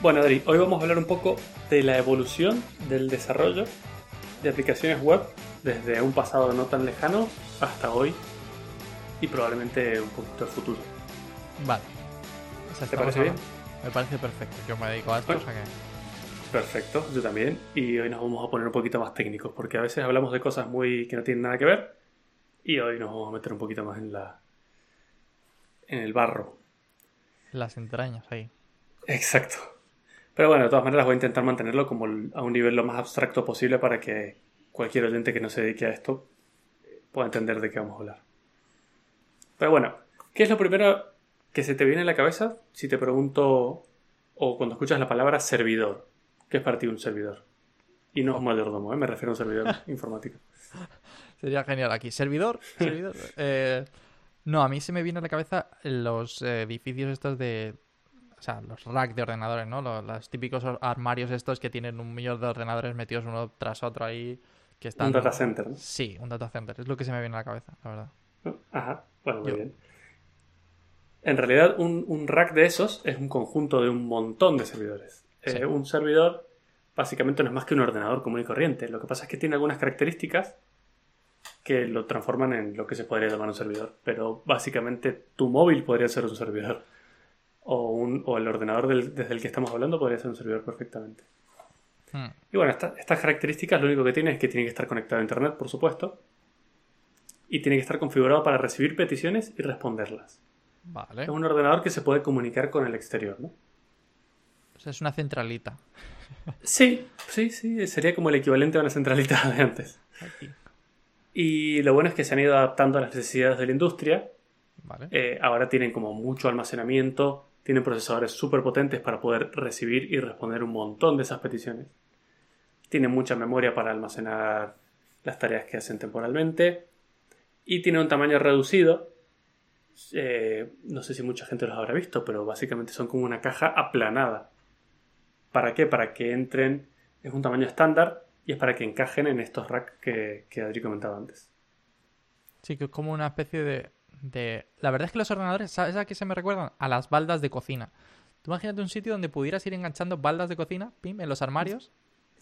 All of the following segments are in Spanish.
Bueno, Adri, hoy vamos a hablar un poco de la evolución del desarrollo de aplicaciones web desde un pasado no tan lejano hasta hoy y probablemente un poquito al futuro. Vale. O sea, ¿Te parece bien? Me parece perfecto. Yo me dedico a esto, Bueno. o sea que. Perfecto, yo también. Y hoy nos vamos a poner un poquito más técnicos porque a veces hablamos de cosas muy que no tienen nada que ver y hoy nos vamos a meter un poquito más en la en el barro. Las entrañas ahí. Exacto. Pero bueno, de todas maneras voy a intentar mantenerlo como a un nivel lo más abstracto posible para que cualquier oyente que no se dedique a esto eh, pueda entender de qué vamos a hablar. Pero bueno, ¿qué es lo primero que se te viene a la cabeza si te pregunto o cuando escuchas la palabra servidor? ¿Qué es para ti un servidor? Y no un mayordomo, ¿eh? me refiero a un servidor informático. Sería genial aquí. ¿Servidor? ¿Servidor? Eh, no, a mí se me viene a la cabeza los edificios estos de. O sea, los racks de ordenadores, ¿no? Los, los típicos armarios estos que tienen un millón de ordenadores metidos uno tras otro ahí. Que están... Un data center, ¿no? Sí, un data center. Es lo que se me viene a la cabeza, la verdad. Ajá, bueno, muy Yo- bien. En realidad, un, un rack de esos es un conjunto de un montón de servidores. Sí. Eh, un servidor básicamente no es más que un ordenador común y corriente. Lo que pasa es que tiene algunas características que lo transforman en lo que se podría llamar un servidor. Pero básicamente tu móvil podría ser un servidor. O, un- o el ordenador del- desde el que estamos hablando podría ser un servidor perfectamente. Hmm. Y bueno, esta- estas características lo único que tiene es que tiene que estar conectado a Internet, por supuesto. Y tiene que estar configurado para recibir peticiones y responderlas. Vale. Es un ordenador que se puede comunicar con el exterior, ¿no? O sea, es una centralita. Sí, sí, sí. Sería como el equivalente a una centralita de antes. Aquí. Y lo bueno es que se han ido adaptando a las necesidades de la industria. Vale. Eh, ahora tienen como mucho almacenamiento, tienen procesadores súper potentes para poder recibir y responder un montón de esas peticiones. Tienen mucha memoria para almacenar las tareas que hacen temporalmente. Y tiene un tamaño reducido. Eh, no sé si mucha gente los habrá visto, pero básicamente son como una caja aplanada. ¿Para qué? Para que entren. Es un tamaño estándar y es para que encajen en estos racks que, que Adri comentaba antes. Sí, que es como una especie de, de... La verdad es que los ordenadores, ¿sabes a qué se me recuerdan? A las baldas de cocina. Tú imagínate un sitio donde pudieras ir enganchando baldas de cocina, pim, en los armarios,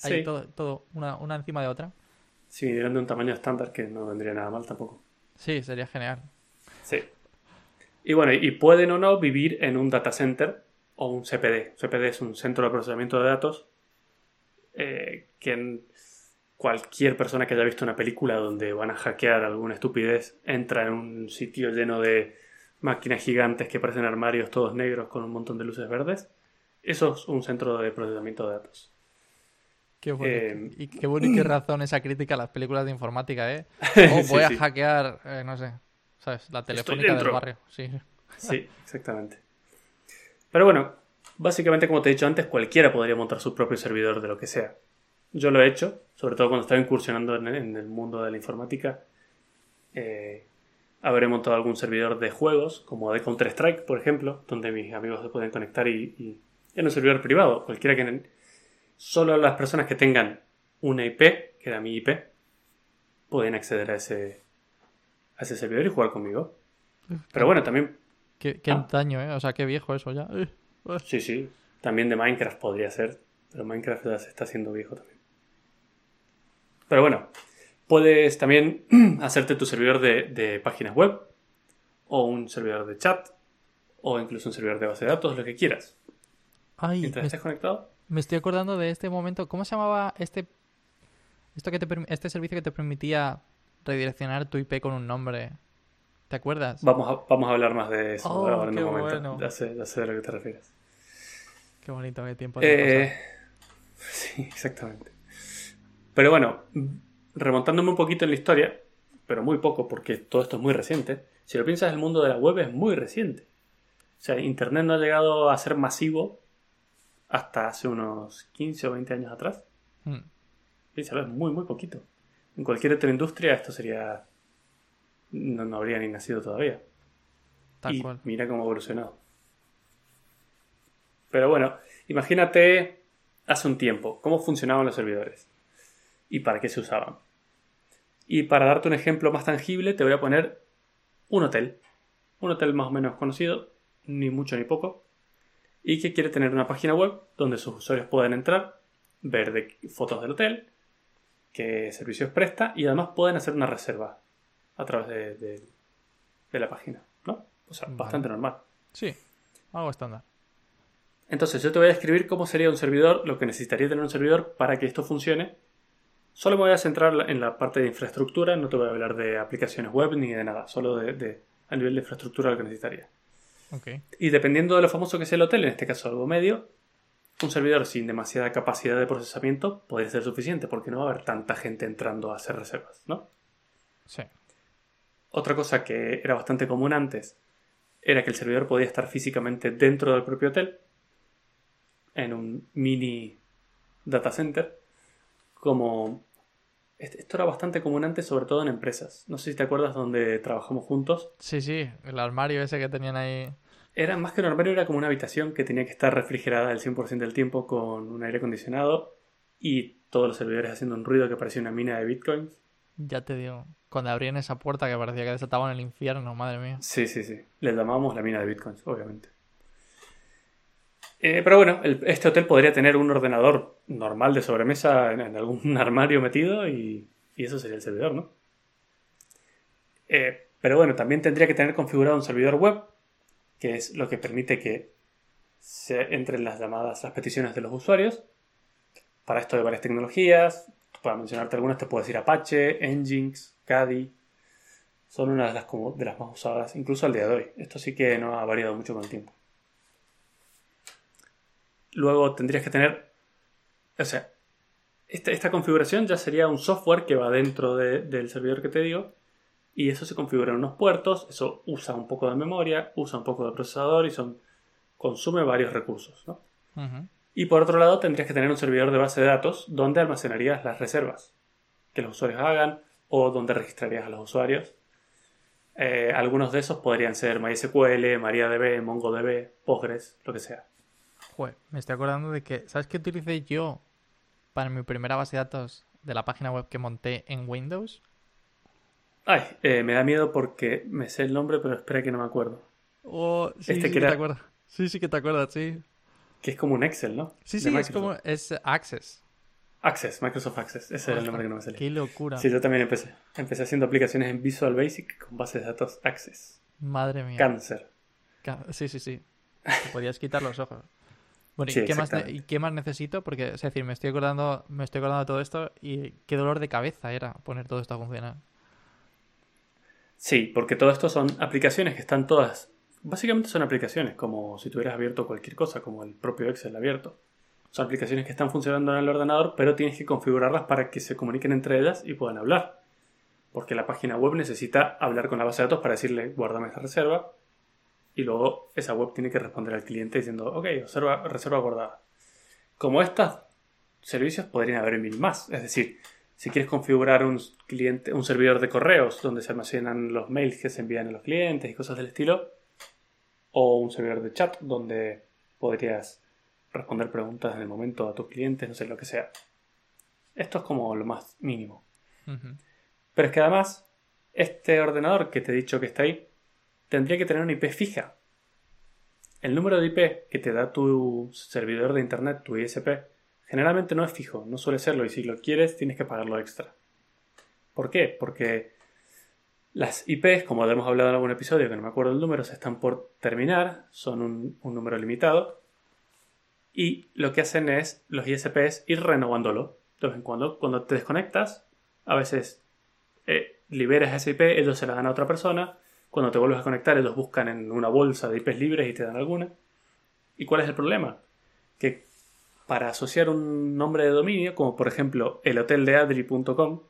ahí Sí. todo, todo una, una encima de otra. Si vinieran de un tamaño estándar, que no vendría nada mal tampoco. Sí, sería genial. Sí. Y bueno, y pueden o no vivir en un data center o un CPD. CPD es un centro de procesamiento de datos eh, que cualquier persona que haya visto una película donde van a hackear alguna estupidez entra en un sitio lleno de máquinas gigantes que parecen armarios todos negros con un montón de luces verdes. Eso es un centro de procesamiento de datos. Qué bueno. Eh, y qué bueno y qué razón esa crítica a las películas de informática, ¿eh? Oh, Sí, voy a hackear, eh, no sé, ¿sabes? La telefónica del barrio. Sí. Sí, exactamente. Pero bueno, básicamente como te he dicho antes, cualquiera podría montar su propio servidor de lo que sea. Yo lo he hecho, sobre todo cuando estaba incursionando en, el mundo de la informática. Eh, habré montado algún servidor de juegos, como de Counter-Strike, por ejemplo, donde mis amigos se pueden conectar y, y en un servidor privado. Cualquiera que... Solo las personas que tengan una IP, que era mi IP, pueden acceder a ese, a ese servidor y jugar conmigo. Pero bueno, también Qué, qué Ah. antaño, ¿eh? O sea, qué viejo eso ya. Sí, sí. También de Minecraft podría ser. Pero Minecraft ya se está haciendo viejo también. Pero bueno, puedes también hacerte tu servidor de, de páginas web. O un servidor de chat. O incluso un servidor de base de datos, lo que quieras. Ay, Mientras estés conectado. me estoy acordando de este momento. ¿Cómo se llamaba este esto que te este servicio que te permitía redireccionar tu IP con un nombre? ¿Te acuerdas? Vamos a, vamos a hablar más de eso Oh, ahora en un momento. bueno. Ya, sé, ya sé de lo que te refieres. Qué bonito, qué tiempo. de Eh, sí, exactamente. Pero bueno, remontándome un poquito en la historia, pero muy poco porque todo esto es muy reciente. Si lo piensas, el mundo de la web es muy reciente. O sea, Internet no ha llegado a ser masivo hasta hace unos 15 o 20 años atrás. Mm, Piénsalo, es muy, muy poquito. En cualquier otra industria esto sería... No, no habría ni nacido todavía. tal y cual. mira cómo ha evolucionado. Pero bueno, imagínate hace un tiempo cómo funcionaban los servidores y para qué se usaban. Y para darte un ejemplo más tangible, te voy a poner un hotel. Un hotel más o menos conocido, ni mucho ni poco. y que quiere tener una página web donde sus usuarios puedan entrar, ver de- fotos del hotel, qué servicios presta y además pueden hacer una reserva a través de, de- de la página, ¿no? O sea, Vale. bastante normal. Sí, algo estándar. Entonces yo te voy a describir cómo sería un servidor, lo que necesitaría tener un servidor para que esto funcione. Solo me voy a centrar en la parte de infraestructura, no te voy a hablar de aplicaciones web ni de nada, solo de, de- a nivel de infraestructura lo que necesitaría. Ok. Y dependiendo de lo famoso que sea el hotel, en este caso algo medio, un servidor sin demasiada capacidad de procesamiento podría ser suficiente porque no va a haber tanta gente entrando a hacer reservas, ¿no? Sí. Otra cosa que era bastante común antes era que el servidor podía estar físicamente dentro del propio hotel, en un mini data center, como... est- Esto era bastante común antes, sobre todo en empresas. No sé si te acuerdas donde trabajamos juntos. Sí, sí, el armario ese que tenían ahí. Era más que un armario, era como una habitación que tenía que estar refrigerada el 100% del tiempo con un aire acondicionado y todos los servidores haciendo un ruido que parecía una mina de bitcoins. Ya te digo, cuando abrían esa puerta que parecía que desataban el infierno, madre mía. Sí, sí, sí. Le llamábamos la mina de bitcoins, obviamente. Eh, pero bueno, este hotel podría tener un ordenador normal de sobremesa en, algún armario metido y, y eso sería el servidor, ¿no? Eh, pero bueno, también tendría que tener configurado un servidor web, que es lo que permite que se entren las llamadas, las peticiones de los usuarios. Para esto hay varias tecnologías. Para mencionarte algunas, te puedo decir Apache, Nginx, Kadi. Son una de las, de las más usadas, incluso al día de hoy. Esto sí que no ha variado mucho con el tiempo. Luego tendrías que tener, o sea, esta, esta configuración ya sería un software que va dentro de- del servidor que te digo y eso se configura en unos puertos, eso usa un poco de memoria, usa un poco de procesador y son, consume varios recursos. ¿no? Y por otro lado tendrías que tener un servidor de base de datos donde almacenarías las reservas que los usuarios hagan o donde registrarías a los usuarios. Eh, algunos de esos podrían ser MySQL, MariaDB, MongoDB, Postgres, lo que sea. Joder, me estoy acordando de que, ¿sabes qué utilicé yo para mi primera base de datos de la página web que monté en Windows? Ay, eh, me da miedo porque me sé el nombre, pero espera que no me acuerdo. Oh, sí, Este sí que era- te acuerdas. Sí, sí que te acuerdas, sí. Que es como un Excel, ¿no? Sí, sí, es como, es Access. Access, Microsoft Access. Ese era el nombre que no me salía. Qué locura. Sí, yo también empecé. Empecé haciendo aplicaciones en Visual Basic con bases de datos Access. Madre mía. Cáncer. Sí, sí, sí. Te podías quitar los ojos. Bueno, ¿y, Sí, qué más ne- exactamente. ¿y qué más necesito? Porque, es decir, me estoy acordando, me estoy acordando de todo esto y qué dolor de cabeza era poner todo esto a funcionar. Sí, porque todo esto son aplicaciones que están todas. Básicamente son aplicaciones, como si tuvieras abierto cualquier cosa, como el propio Excel abierto. Son aplicaciones que están funcionando en el ordenador, pero tienes que configurarlas para que se comuniquen entre ellas y puedan hablar. Porque la página web necesita hablar con la base de datos para decirle, guárdame esta reserva. Y luego esa web tiene que responder al cliente diciendo, ok, reserva, reserva guardada. Como estos servicios podrían haber mil más. Es decir, si quieres configurar un cliente, un servidor de correos donde se almacenan los mails que se envían a los clientes y cosas del estilo, o un servidor de chat donde podrías responder preguntas en el momento a tus clientes, no sé lo que sea. Esto es como lo más mínimo. Pero es que además, este ordenador que te he dicho que está ahí, tendría que tener una IP fija. El número de IP que te da tu servidor de internet, tu ISP, generalmente no es fijo, no suele serlo, y si lo quieres tienes que pagarlo extra. ¿Por qué? Porque las IPs, como hemos hablado en algún episodio, que no me acuerdo el número, se están por terminar, son un, un número limitado, y lo que hacen es los ISPs ir renovándolo. De vez en cuando, cuando te desconectas, a veces eh, liberas esa IP, ellos se la dan a otra persona. Cuando te vuelves a conectar, ellos buscan en una bolsa de IPs libres y te dan alguna. ¿Y cuál es el problema? Que para asociar un nombre de dominio, como por ejemplo elhoteldeadri.com,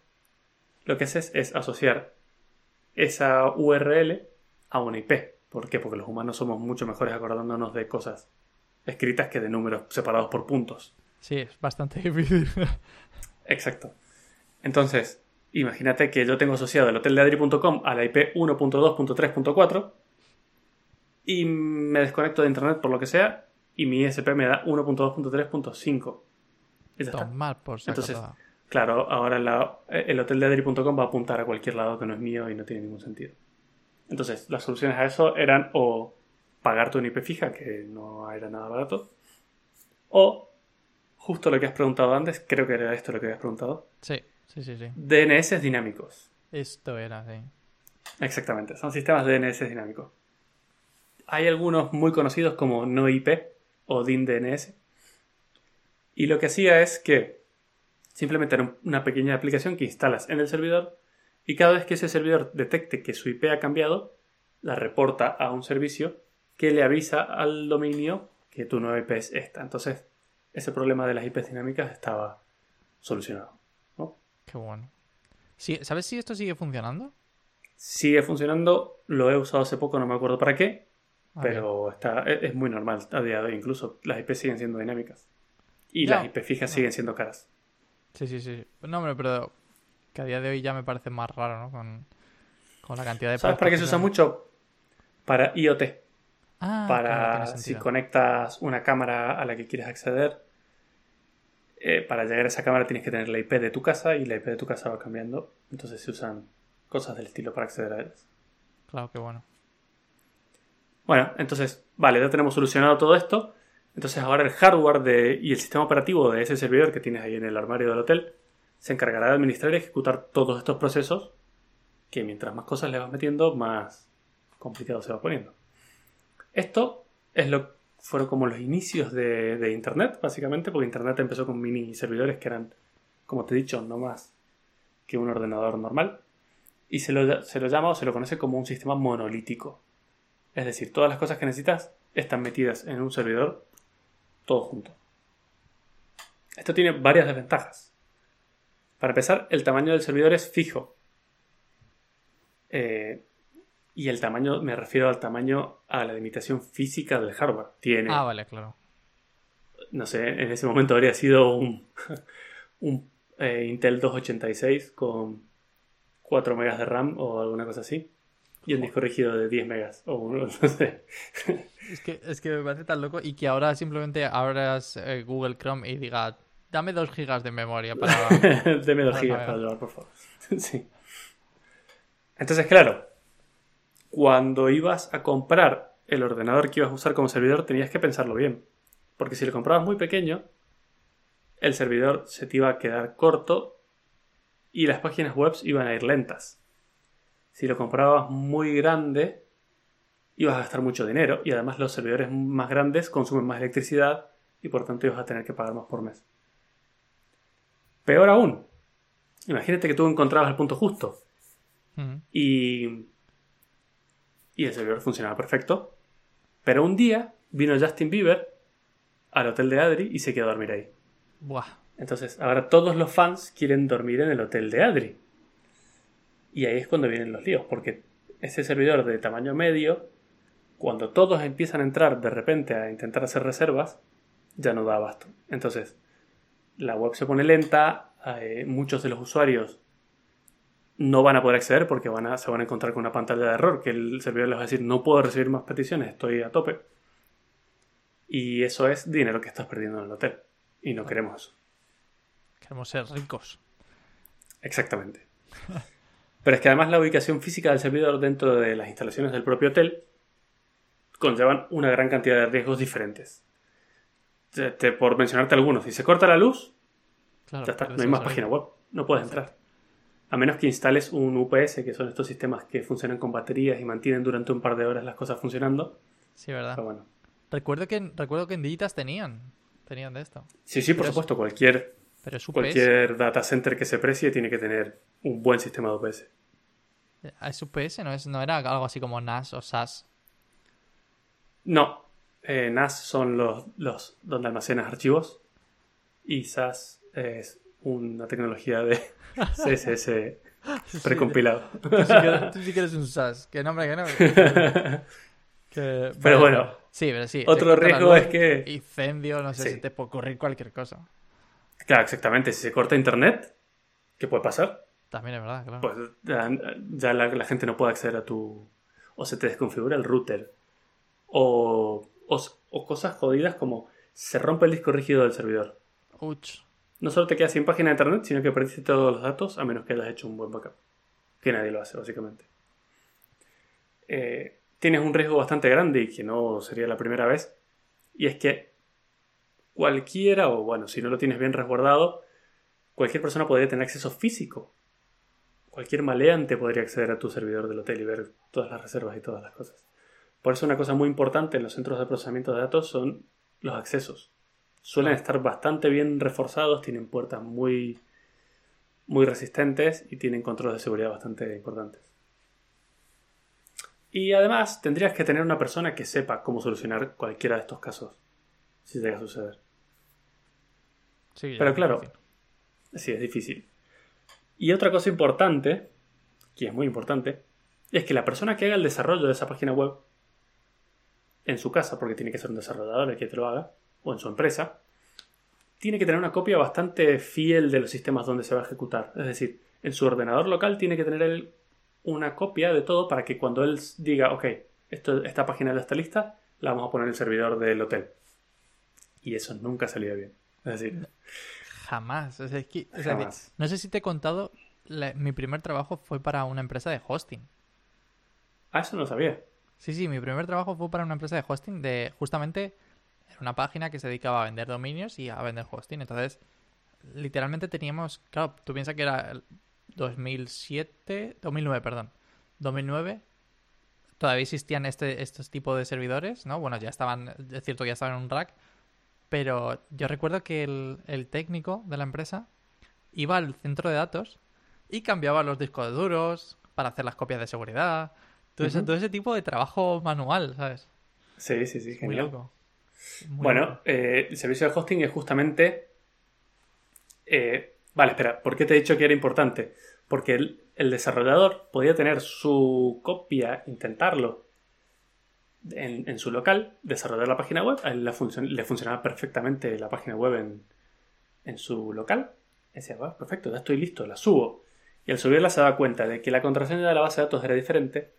lo que haces es asociar esa URL a una IP. ¿Por qué? Porque los humanos somos mucho mejores acordándonos de cosas escritas que de números separados por puntos. Sí, es bastante difícil. Exacto. Entonces, imagínate que yo tengo asociado el hoteldeadri.com a la IP 1.2.3.4 y me desconecto de internet por lo que sea y mi ISP me da 1.2.3.5. Y ya está. Tomar por saco Entonces. Claro, ahora la- el hoteldeadri.com va a apuntar a cualquier lado que no es mío y no tiene ningún sentido. Entonces, las soluciones a eso eran o pagarte una IP fija, que no era nada barato, o justo lo que has preguntado antes, creo que era esto lo que habías preguntado, Sí, sí, sí, sí. DNS dinámicos. Esto era, sí. Exactamente, son sistemas de DNS dinámicos. Hay algunos muy conocidos como NoIP o DIN-DNS. Y lo que hacía es que simplemente era una pequeña aplicación que instalas en el servidor y cada vez que ese servidor detecte que su IP ha cambiado, la reporta a un servicio que le avisa al dominio que tu nueva IP es esta. Entonces, ese problema de las IPs dinámicas estaba solucionado. Qué bueno. Sí, ¿Sabes si esto sigue funcionando? Sigue funcionando, lo he usado hace poco, no me acuerdo para qué, Ah, bien. pero está, es, es muy normal a día de hoy. Incluso las IP siguen siendo dinámicas. Y Ya. las IP fijas siguen siendo caras. Sí, sí, sí. No, hombre, pero que a día de hoy ya me parece más raro, ¿no? Con, con la cantidad de... ¿Sabes para qué se usa mucho? Para IoT. Ah, para claro, si conectas una cámara a la que quieres acceder. Eh, para llegar a esa cámara tienes que tener la IP de tu casa y la IP de tu casa va cambiando. Entonces se usan cosas del estilo para acceder a ellas. Claro, qué bueno. Bueno, entonces, vale, ya tenemos solucionado todo esto. Entonces ahora el hardware de- y el sistema operativo de ese servidor que tienes ahí en el armario del hotel se encargará de administrar y ejecutar todos estos procesos que mientras más cosas le vas metiendo, más complicado se va poniendo. Esto es lo fueron como los inicios de, Internet, básicamente, porque Internet empezó con mini servidores que eran, como te he dicho, no más que un ordenador normal. Y se lo, se lo llama o se lo conoce como un sistema monolítico. Es decir, todas las cosas que necesitas están metidas en un servidor, todo junto. Esto tiene varias desventajas. Para empezar, el tamaño del servidor es fijo. Eh, y el tamaño, me refiero al tamaño, a la limitación física del hardware. Tiene, Ah, vale, claro. no sé, en ese momento habría sido un, un eh, Intel 286 con 4 megas de RAM o alguna cosa así. Y un disco rígido de 10 megas. O un- no sé. Es que, es que me parece tan loco y que ahora simplemente abras eh, Google Chrome y diga, dame 2 gigas de memoria para... Deme 2 Para gigas para llevar, por favor. sí. Entonces, claro, cuando ibas a comprar el ordenador que ibas a usar como servidor, tenías que pensarlo bien. Porque si lo comprabas muy pequeño, el servidor se te iba a quedar corto y las páginas web iban a ir lentas. Si lo comprabas muy grande, ibas a gastar mucho dinero y además los servidores más grandes consumen más electricidad y por tanto ibas a tener que pagar más por mes. Peor aún, imagínate que tú encontrabas el punto justo y, y el servidor funcionaba perfecto, pero un día vino Justin Bieber al hotel de Adri y se quedó a dormir ahí. Buah. Entonces, ahora todos los fans quieren dormir en el hotel de Adri. Y ahí es cuando vienen los líos, porque ese servidor de tamaño medio, cuando todos empiezan a entrar de repente a intentar hacer reservas, ya no da abasto. Entonces, la web se pone lenta, eh, muchos de los usuarios no van a poder acceder porque van a, se van a encontrar con una pantalla de error que el servidor les va a decir no puedo recibir más peticiones, estoy a tope. Y eso es dinero que estás perdiendo en el hotel. Y no queremos eso. Queremos ser ricos. Exactamente. Pero es que además la ubicación física del servidor dentro de las instalaciones del propio hotel conllevan una gran cantidad de riesgos diferentes. Te- te- por mencionarte algunos, si se corta la luz, Claro, ya está, no hay más página web, no puedes entrar. A menos que instales un UPS, que son estos sistemas que funcionan con baterías y mantienen durante un par de horas las cosas funcionando. Sí, ¿verdad? Pero bueno. Recuerdo que, en- recuerdo que en Digitas tenían. Tenían de esto. Sí, sí, por Pero es- supuesto, cualquier, Pero es UPS. cualquier data center que se precie tiene que tener un buen sistema de UPS. Es UPS, ¿no? Es, no era algo así como NAS o SAS. No, eh, NAS son los, los donde almacenas archivos y SAS es una tecnología de CSS precompilado. Tú sí, que, eres- tú sí que eres un SAS. Que nombre que no. Que- Pero bueno, Sí, pero sí. otro riesgo es que- Incendio, no sé Sí. si te puede ocurrir cualquier cosa. Claro, exactamente. Si se corta internet, ¿qué puede pasar? También es verdad, claro. Pues ya, ya la, la gente no puede acceder a tu... O se te desconfigura el router. O, o, o cosas jodidas como se rompe el disco rígido del servidor. Uch. No solo te quedas sin página de internet, sino que perdiste todos los datos a menos que hayas hecho un buen backup. Que nadie lo hace, básicamente. Eh, tienes un riesgo bastante grande y que no sería la primera vez. Y es que cualquiera, o bueno, si no lo tienes bien resguardado, cualquier persona podría tener acceso físico. Cualquier maleante podría acceder a tu servidor del hotel y ver todas las reservas y todas las cosas. Por eso una cosa muy importante en los centros de procesamiento de datos son los accesos. Suelen estar bastante bien reforzados, tienen puertas muy, muy resistentes y tienen controles de seguridad bastante importantes. Y además tendrías que tener una persona que sepa cómo solucionar cualquiera de estos casos, si llega a suceder. Pero claro, sí, es difícil. Y otra cosa importante, que es muy importante, es que la persona que haga el desarrollo de esa página web en su casa, porque tiene que ser un desarrollador el que te lo haga, o en su empresa, tiene que tener una copia bastante fiel de los sistemas donde se va a ejecutar. Es decir, en su ordenador local tiene que tener una copia de todo para que cuando él diga, ok, esto, esta página ya está lista, la vamos a poner en el servidor del hotel. Y eso nunca salía bien. Es decir, jamás. no sé si te he contado, mi primer trabajo fue para una empresa de hosting. Ah, eso no sabía. Sí, sí, mi primer trabajo fue para una empresa de hosting de justamente una página que se dedicaba a vender dominios y a vender hosting. Entonces, literalmente teníamos, claro, tú piensas que era el 2007, 2009, perdón, 2009. Todavía existían este, estos tipos de servidores, ¿no? Bueno, ya estaban, es cierto que ya estaban en un rack, pero yo recuerdo que el, técnico de la empresa iba al centro de datos y cambiaba los discos duros para hacer las copias de seguridad. Todo, ese, todo ese tipo de trabajo manual, ¿sabes? Sí, sí, sí, genial. Muy loco bueno, eh, el servicio de hosting es justamente... Eh, vale, espera, ¿por qué te he dicho que era importante? Porque el, desarrollador podía tener su copia, intentarlo en, su local, desarrollar la página web, a él le, funcionaba perfectamente la página web en, su local. decía, perfecto, ya estoy listo, la subo. Y al subirla se daba cuenta de que la contraseña de la base de datos era diferente,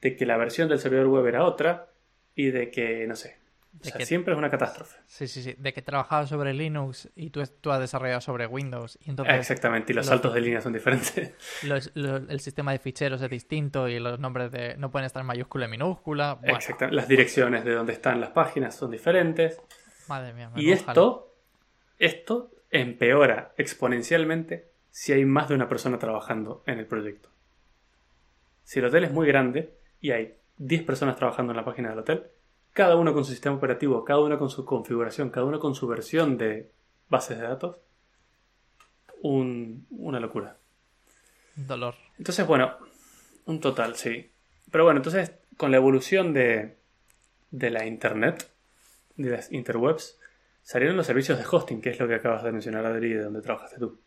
de que la versión del servidor web era otra y de que, no sé, siempre es una catástrofe. Sí, sí, sí. De que trabajabas sobre Linux y tú, tú has desarrollado sobre Windows. Y entonces, Exactamente, y los, saltos de línea son diferentes. el sistema de ficheros es distinto y los nombres de no pueden estar en mayúscula y minúscula. Exactamente, las direcciones de donde están las páginas son diferentes. Madre mía. y esto, esto empeora exponencialmente si hay más de una persona trabajando en el proyecto. Si el hotel es muy grande y hay 10 personas trabajando en la página del hotel, cada uno con su sistema operativo, cada uno con su configuración, cada uno con su versión de bases de datos, una locura. Dolor. Entonces, bueno, un total, sí. Pero bueno, entonces, con la evolución de, de la Internet, de las interwebs, salieron los servicios de hosting, que es lo que acabas de mencionar, Adri, de donde trabajaste tú.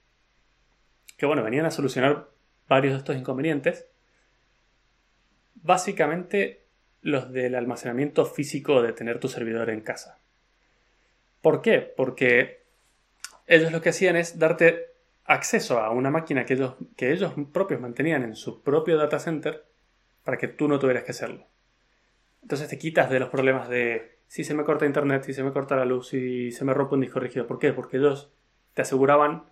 Que bueno, venían a solucionar varios de estos inconvenientes. Básicamente los del almacenamiento físico de tener tu servidor en casa. ¿Por qué? Porque ellos lo que hacían es darte acceso a una máquina que ellos, que ellos propios mantenían en su propio data center para que tú no tuvieras que hacerlo. Entonces te quitas de los problemas de si se me corta internet, si se me corta la luz, si se me rompe un disco rígido. ¿Por qué? Porque ellos te aseguraban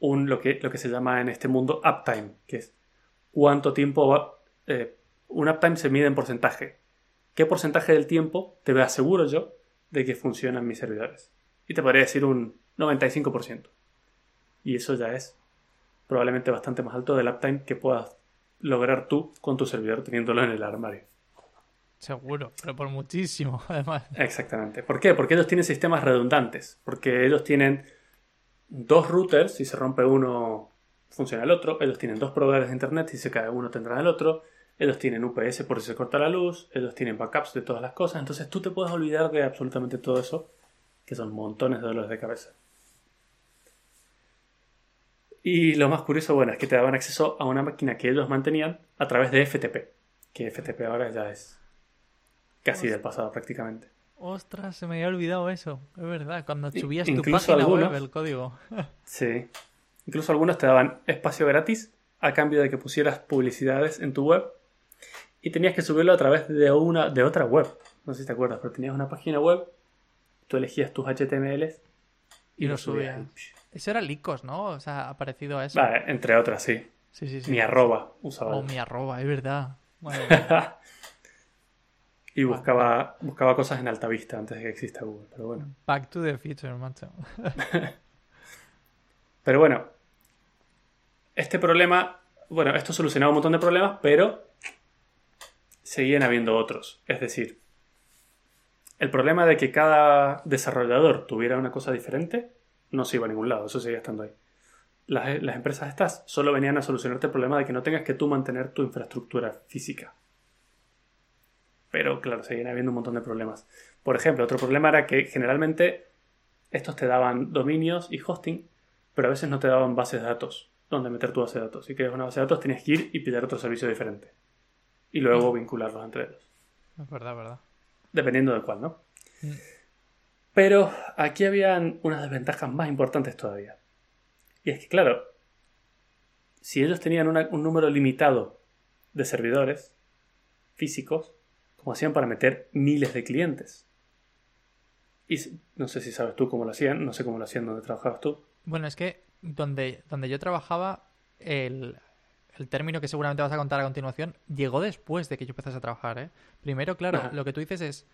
un, lo, que, lo que se llama en este mundo uptime, que es cuánto tiempo va, eh, un uptime se mide en porcentaje. ¿Qué porcentaje del tiempo te aseguro yo de que funcionan mis servidores? Y te podría decir un 95%. Y eso ya es probablemente bastante más alto del uptime que puedas lograr tú con tu servidor teniéndolo en el armario. Seguro, pero por muchísimo, además. Exactamente. ¿Por qué? Porque ellos tienen sistemas redundantes. Porque ellos tienen dos routers, si se rompe uno, funciona el otro. Ellos tienen dos proveedores de internet, si se cae uno, tendrán el otro. Ellos tienen UPS por si se corta la luz, ellos tienen backups de todas las cosas, entonces tú te puedes olvidar de absolutamente todo eso, que son montones de dolores de cabeza. Y lo más curioso, bueno, es que te daban acceso a una máquina que ellos mantenían a través de FTP, que FTP ahora ya es casi del pasado prácticamente. Ostras, se me había olvidado eso, es verdad, cuando subías tu página web el código. sí, incluso algunos te daban espacio gratis a cambio de que pusieras publicidades en tu web y tenías que subirlo a través de, una, de otra web. No sé si te acuerdas, pero tenías una página web, tú elegías tus HTMLs y, lo subías. Eso era Licos, ¿no? O sea, ha parecido a eso. Vale, entre otras, sí. Sí, sí, sí. Mi arroba usaba. Oh, mi arroba, es verdad. Y buscaba, buscaba cosas en alta vista antes de que exista Google, pero bueno. Back to the future, macho. pero bueno, este problema, bueno, esto solucionaba un montón de problemas, pero seguían habiendo otros. Es decir, el problema de que cada desarrollador tuviera una cosa diferente no se iba a ningún lado, eso seguía estando ahí. Las, empresas estas solo venían a solucionarte el problema de que no tengas que tú mantener tu infraestructura física. Pero claro, seguían habiendo un montón de problemas. Por ejemplo, otro problema era que generalmente estos te daban dominios y hosting, pero a veces no te daban bases de datos donde meter tu base de datos. Si quieres una base de datos, tienes que ir y pedir otro servicio diferente. Y luego vincularlos entre ellos. Es verdad, verdad. Dependiendo de cuál, ¿no? Pero aquí habían unas desventajas más importantes todavía. Y es que, claro, si ellos tenían un número limitado de servidores físicos, ¿cómo hacían para meter miles de clientes? Y no sé si sabes tú cómo lo hacían, no sé cómo lo hacían donde trabajabas tú. Bueno, es que donde, donde yo trabajaba, el, el término que seguramente vas a contar a continuación, llegó después de que yo empezase a trabajar. ¿eh? Primero, claro, lo que tú dices es,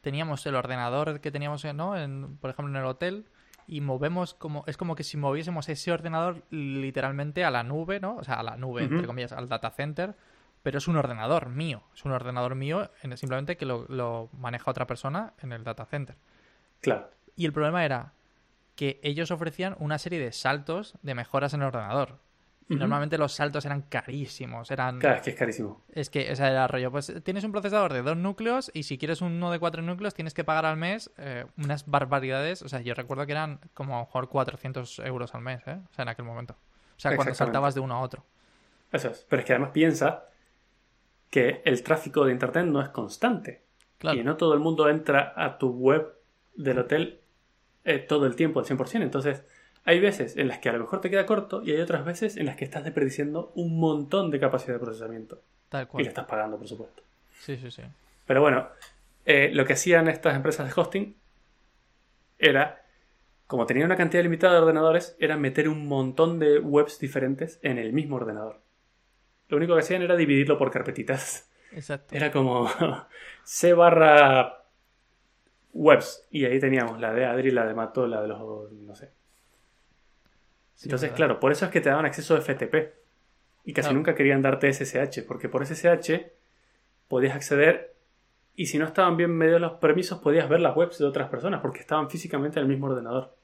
teníamos el ordenador que teníamos, ¿no? En, por ejemplo, en el hotel, y movemos como, es como que si moviésemos ese ordenador literalmente a la nube, ¿no? O sea, a la nube, entre comillas, al data center, pero es un ordenador mío, es un ordenador mío, simplemente que lo, lo maneja otra persona en el data center. Claro. Y el problema era que ellos ofrecían una serie de saltos de mejoras en el ordenador. Normalmente los saltos eran carísimos. Eran... Claro, es que es carísimo. Es que, ese era el rollo. Pues tienes un procesador de dos núcleos y si quieres uno de cuatro núcleos tienes que pagar al mes eh, unas barbaridades. O sea, yo recuerdo que eran como a lo mejor 400 euros al mes, ¿eh? O sea, en aquel momento. O sea, cuando saltabas de uno a otro. Eso es. Pero es que además piensa que el tráfico de Internet no es constante. Claro. Y no todo el mundo entra a tu web del hotel eh, todo el tiempo al 100%. Entonces, hay veces en las que a lo mejor te queda corto y hay otras veces en las que estás desperdiciando un montón de capacidad de procesamiento. Tal cual. Y le estás pagando, por supuesto. Sí, sí, sí. Pero bueno, eh, lo que hacían estas empresas de hosting era, como tenían una cantidad limitada de ordenadores, era meter un montón de webs diferentes en el mismo ordenador. Lo único que hacían era dividirlo por carpetitas. Exacto. Era como C barra webs. Y ahí teníamos la de Adri, la de Mato, la de los. no sé. Entonces, claro, por eso es que te daban acceso a FTP. Y casi nunca querían darte SSH, porque por SSH podías acceder y si no estaban bien medio los permisos podías ver las webs de otras personas, porque estaban físicamente en el mismo ordenador.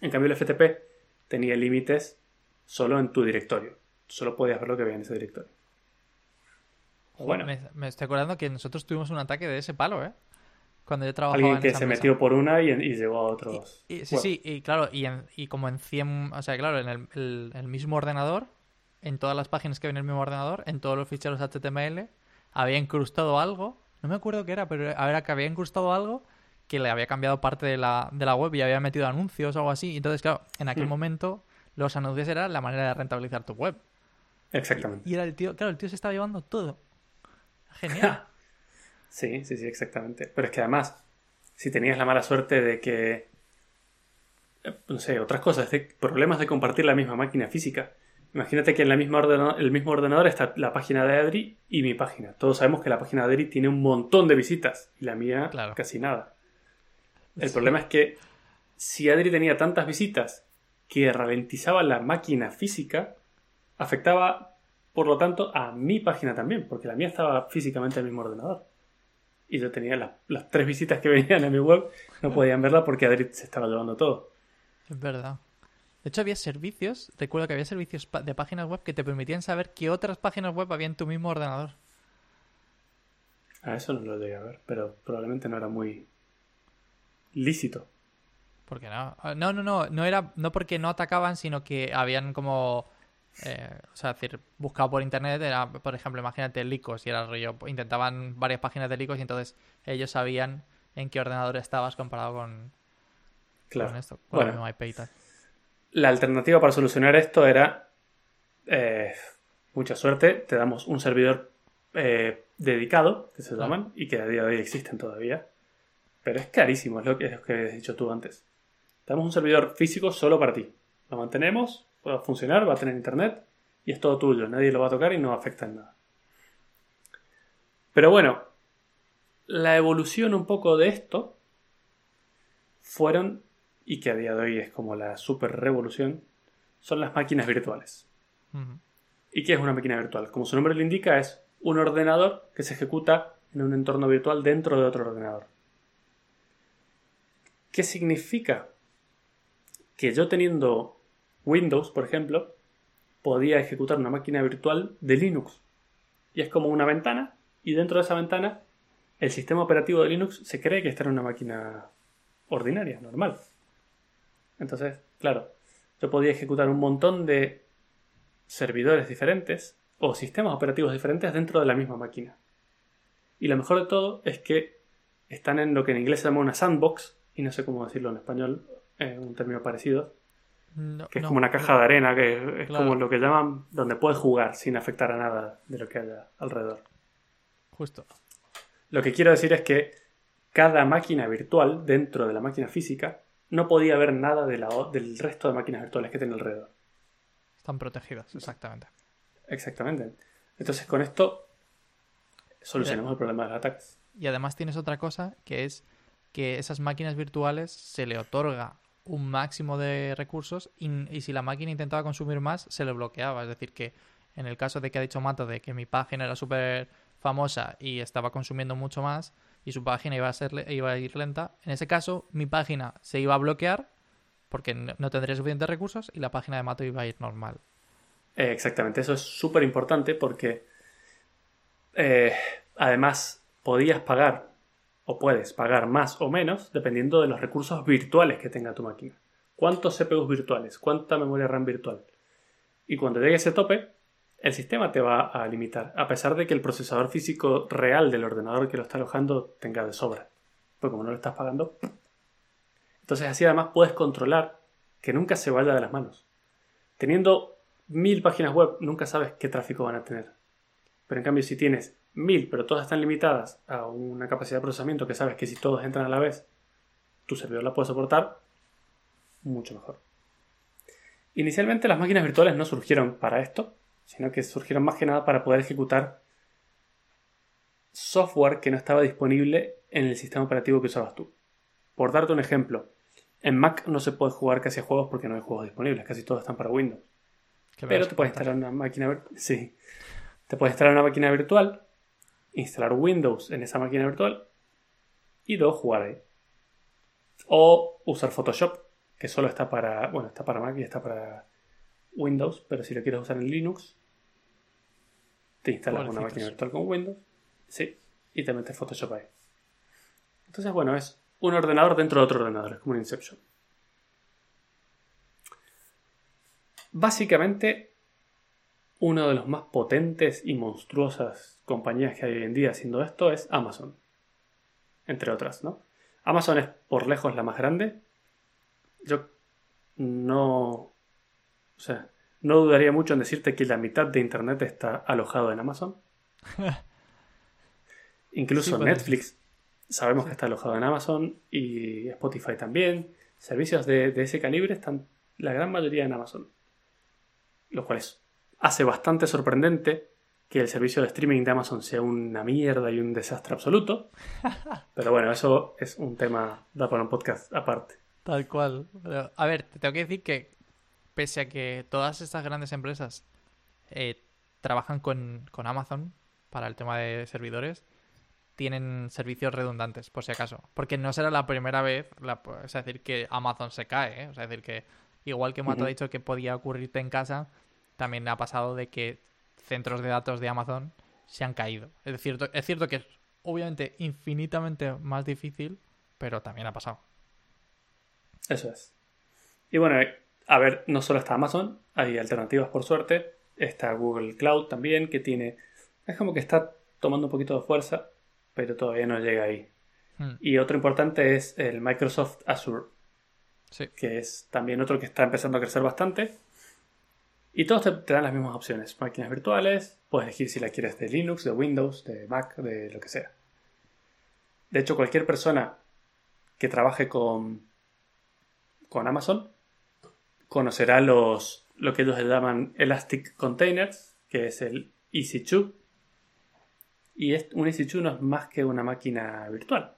En cambio, el FTP tenía límites solo en tu directorio. Solo podías ver lo que había en ese directorio. Bueno. Me, me, estoy acordando que nosotros tuvimos un ataque de ese palo, ¿eh? Cuando yo trabajaba Alguien que se metió por una y, y, llegó a otros. Y, sí, sí, y claro, y, y, como en 100, o sea, claro, en el, el, mismo ordenador, en todas las páginas que había en el mismo ordenador, en todos los ficheros HTML, había incrustado algo, no me acuerdo qué era, pero a ver, que había incrustado algo que le había cambiado parte de la, de la web y había metido anuncios o algo así. Entonces, claro, en aquel mm. momento los anuncios eran la manera de rentabilizar tu web. Exactamente. Y, era el tío, claro, el tío se estaba llevando todo. Genial. Sí, sí, sí, exactamente. Pero es que además, si tenías la mala suerte de que, eh, no sé, otras cosas, de problemas de compartir la misma máquina física. Imagínate que en la misma el mismo ordenador está la página de Adri y mi página. Todos sabemos que la página de Adri tiene un montón de visitas y la mía casi nada. El problema es que si Adri tenía tantas visitas que ralentizaba la máquina física, afectaba, por lo tanto, a mi página también, porque la mía estaba físicamente en el mismo ordenador y yo tenía las tres visitas que venían a mi web, no podían verla porque Adri se estaba llevando todo. Es verdad. De hecho, había servicios, recuerdo que había servicios de páginas web que te permitían saber qué otras páginas web había en tu mismo ordenador. A eso no lo llegué a ver, pero probablemente no era muy lícito. ¿Por qué no? No, no, no, no era, no porque no atacaban, sino que habían como eh, o sea, decir, buscado por internet era, por ejemplo, imagínate Licos y era el rollo, intentaban varias páginas de Licos y entonces ellos sabían en qué ordenador estabas comparado con, claro. esto, con bueno, IP y tal. La alternativa para solucionar esto era eh, mucha suerte, te damos un servidor eh, dedicado, que se llaman, y que a día de hoy existen todavía. Pero es carísimo, es lo que, es lo que has dicho tú antes. Te damos un servidor físico solo para ti. Lo mantenemos, va a funcionar, va a tener internet y es todo tuyo, nadie lo va a tocar y no afecta en nada. Pero bueno, la evolución un poco de esto fueron, y que a día de hoy es como la super revolución, son las máquinas virtuales. ¿Y qué es una máquina virtual? Como su nombre lo indica, es un ordenador que se ejecuta en un entorno virtual dentro de otro ordenador. ¿Qué significa? Que yo teniendo Windows, por ejemplo, podía ejecutar una máquina virtual de Linux. Y es como una ventana, y dentro de esa ventana el sistema operativo de Linux se cree que está en una máquina ordinaria, normal. Entonces, claro, yo podía ejecutar un montón de servidores diferentes o sistemas operativos diferentes dentro de la misma máquina. Y lo mejor de todo es que están en lo que en inglés se llama una sandbox, y no sé cómo decirlo en español, eh, un término parecido, No, que es no, como una caja de arena, que es Claro. como lo que llaman donde puedes jugar sin afectar a nada de lo que haya alrededor. Justo. Lo que quiero decir es que cada máquina virtual dentro de la máquina física no podía ver nada de la o- del resto de máquinas virtuales que tiene alrededor. Están protegidas, exactamente. Exactamente. Entonces con esto solucionamos el problema de los ataques. Y además tienes otra cosa que es que esas máquinas virtuales se le otorga un máximo de recursos y, si la máquina intentaba consumir más, se le bloqueaba. Es decir, que en el caso de que ha dicho Mato de que mi página era súper famosa y estaba consumiendo mucho más y su página iba a, ser, iba a ir lenta, en ese caso mi página se iba a bloquear porque no no tendría suficientes recursos y la página de Mato iba a ir normal. Eh, exactamente, eso es súper importante porque eh, además podías pagar o puedes pagar más o menos dependiendo de los recursos virtuales que tenga tu máquina. ¿Cuántos CPUs virtuales? ¿Cuánta memoria RAM virtual? Y cuando llegue ese tope, el sistema te va a limitar, a pesar de que el procesador físico real del ordenador que lo está alojando tenga de sobra. Porque como no lo estás pagando. Entonces así además puedes controlar que nunca se vaya de las manos. Teniendo mil páginas web, nunca sabes qué tráfico van a tener. Pero en cambio, si tienes mil, pero todas están limitadas a una capacidad de procesamiento que sabes que si todos entran a la vez, tu servidor la puede soportar, mucho mejor. Inicialmente las máquinas virtuales no surgieron para esto, sino que surgieron más que nada para poder ejecutar software que no estaba disponible en el sistema operativo que usabas tú. Por darte un ejemplo, en Mac no se puede jugar casi a juegos porque no hay juegos disponibles, casi todos están para Windows. Pero te puedes instalar una máquina vir- sí. Te puedes instalar una máquina virtual, instalar Windows en esa máquina virtual y luego jugar ahí. O usar Photoshop, que solo está para, bueno, está para Mac y está para Windows, pero si lo quieres usar en Linux, te instalas una máquina virtual con Windows, sí, y te metes Photoshop ahí. Entonces, bueno, es un ordenador dentro de otro ordenador, es como un Inception. Básicamente, uno de los más potentes y monstruosas compañías que hay hoy en día haciendo esto es Amazon. Entre otras, ¿no? Amazon es por lejos la más grande. Yo no. O sea, no dudaría mucho en decirte que la mitad de Internet está alojado en Amazon. Incluso Sí, puede Netflix sabemos que está alojado en Amazon y Spotify también. Servicios de, de ese calibre están la gran mayoría en Amazon. Lo cual es- hace bastante sorprendente que el servicio de streaming de Amazon sea una mierda y un desastre absoluto. Pero bueno, eso es un tema, da para un podcast aparte. Tal cual. Pero, a ver, te tengo que decir que pese a que todas estas grandes empresas eh, trabajan con, con Amazon para el tema de servidores, tienen servicios redundantes, por si acaso. Porque no será la primera vez, la- es decir, que Amazon se cae, ¿eh? Es decir, que igual que Mato Ujú. ha dicho que podía ocurrirte en casa, también ha pasado de que centros de datos de Amazon se han caído. Es cierto, es cierto que es obviamente infinitamente más difícil, pero también ha pasado. Eso es. Y bueno, a ver, no solo está Amazon, hay alternativas por suerte. Está Google Cloud también, que tiene. Es como que está tomando un poquito de fuerza, pero todavía no llega ahí. Hmm, Y otro importante es el Microsoft Azure, Sí. que es también otro que está empezando a crecer bastante. Y todos te, dan las mismas opciones. Máquinas virtuales, puedes elegir si la quieres de Linux, de Windows, de Mac, de lo que sea. De hecho, cualquier persona que trabaje con, con Amazon conocerá los, lo que ellos llaman Elastic Containers, que es el EC2, Y un EC2 no es más que una máquina virtual.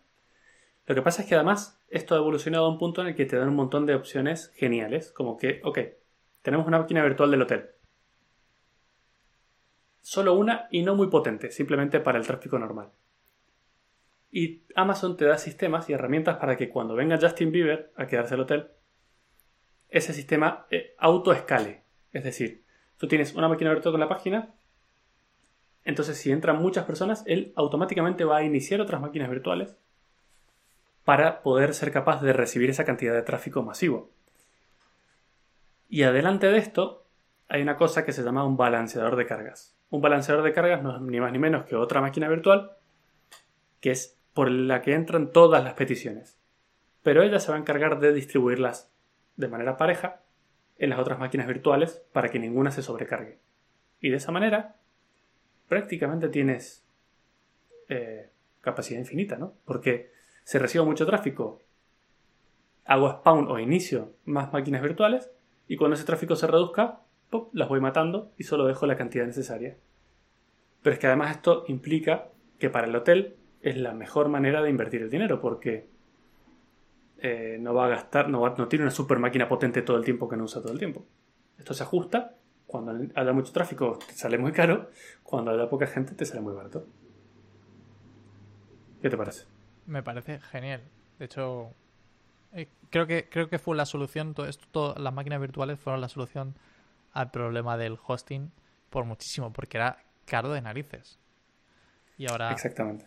Lo que pasa es que además esto ha evolucionado a un punto en el que te dan un montón de opciones geniales, como que, ok, tenemos una máquina virtual del hotel. Solo una y no muy potente, simplemente para el tráfico normal. Y Amazon te da sistemas y herramientas para que cuando venga Justin Bieber a quedarse al hotel, ese sistema eh, autoescale. Es decir, tú tienes una máquina virtual con la página, entonces si entran muchas personas, él automáticamente va a iniciar otras máquinas virtuales para poder ser capaz de recibir esa cantidad de tráfico masivo. Y adelante de esto hay una cosa que se llama un balanceador de cargas. Un balanceador de cargas no es ni más ni menos que otra máquina virtual que es por la que entran todas las peticiones. Pero ella se va a encargar de distribuirlas de manera pareja en las otras máquinas virtuales para que ninguna se sobrecargue. Y de esa manera prácticamente tienes eh, capacidad infinita, ¿no? Porque se recibe mucho tráfico, hago spawn o inicio más máquinas virtuales y cuando ese tráfico se reduzca, las voy matando y solo dejo la cantidad necesaria. Pero es que además esto implica que para el hotel es la mejor manera de invertir el dinero porque eh, no va a gastar, no, no tiene una super máquina potente todo el tiempo que no usa todo el tiempo. Esto se ajusta, cuando haya mucho tráfico te sale muy caro, cuando haya poca gente te sale muy barato. ¿Qué te parece? Me parece genial. De hecho, eh, creo que creo que fue la solución, todo esto, las máquinas virtuales fueron la solución al problema del hosting por muchísimo, porque era caro de narices. Y ahora. Exactamente.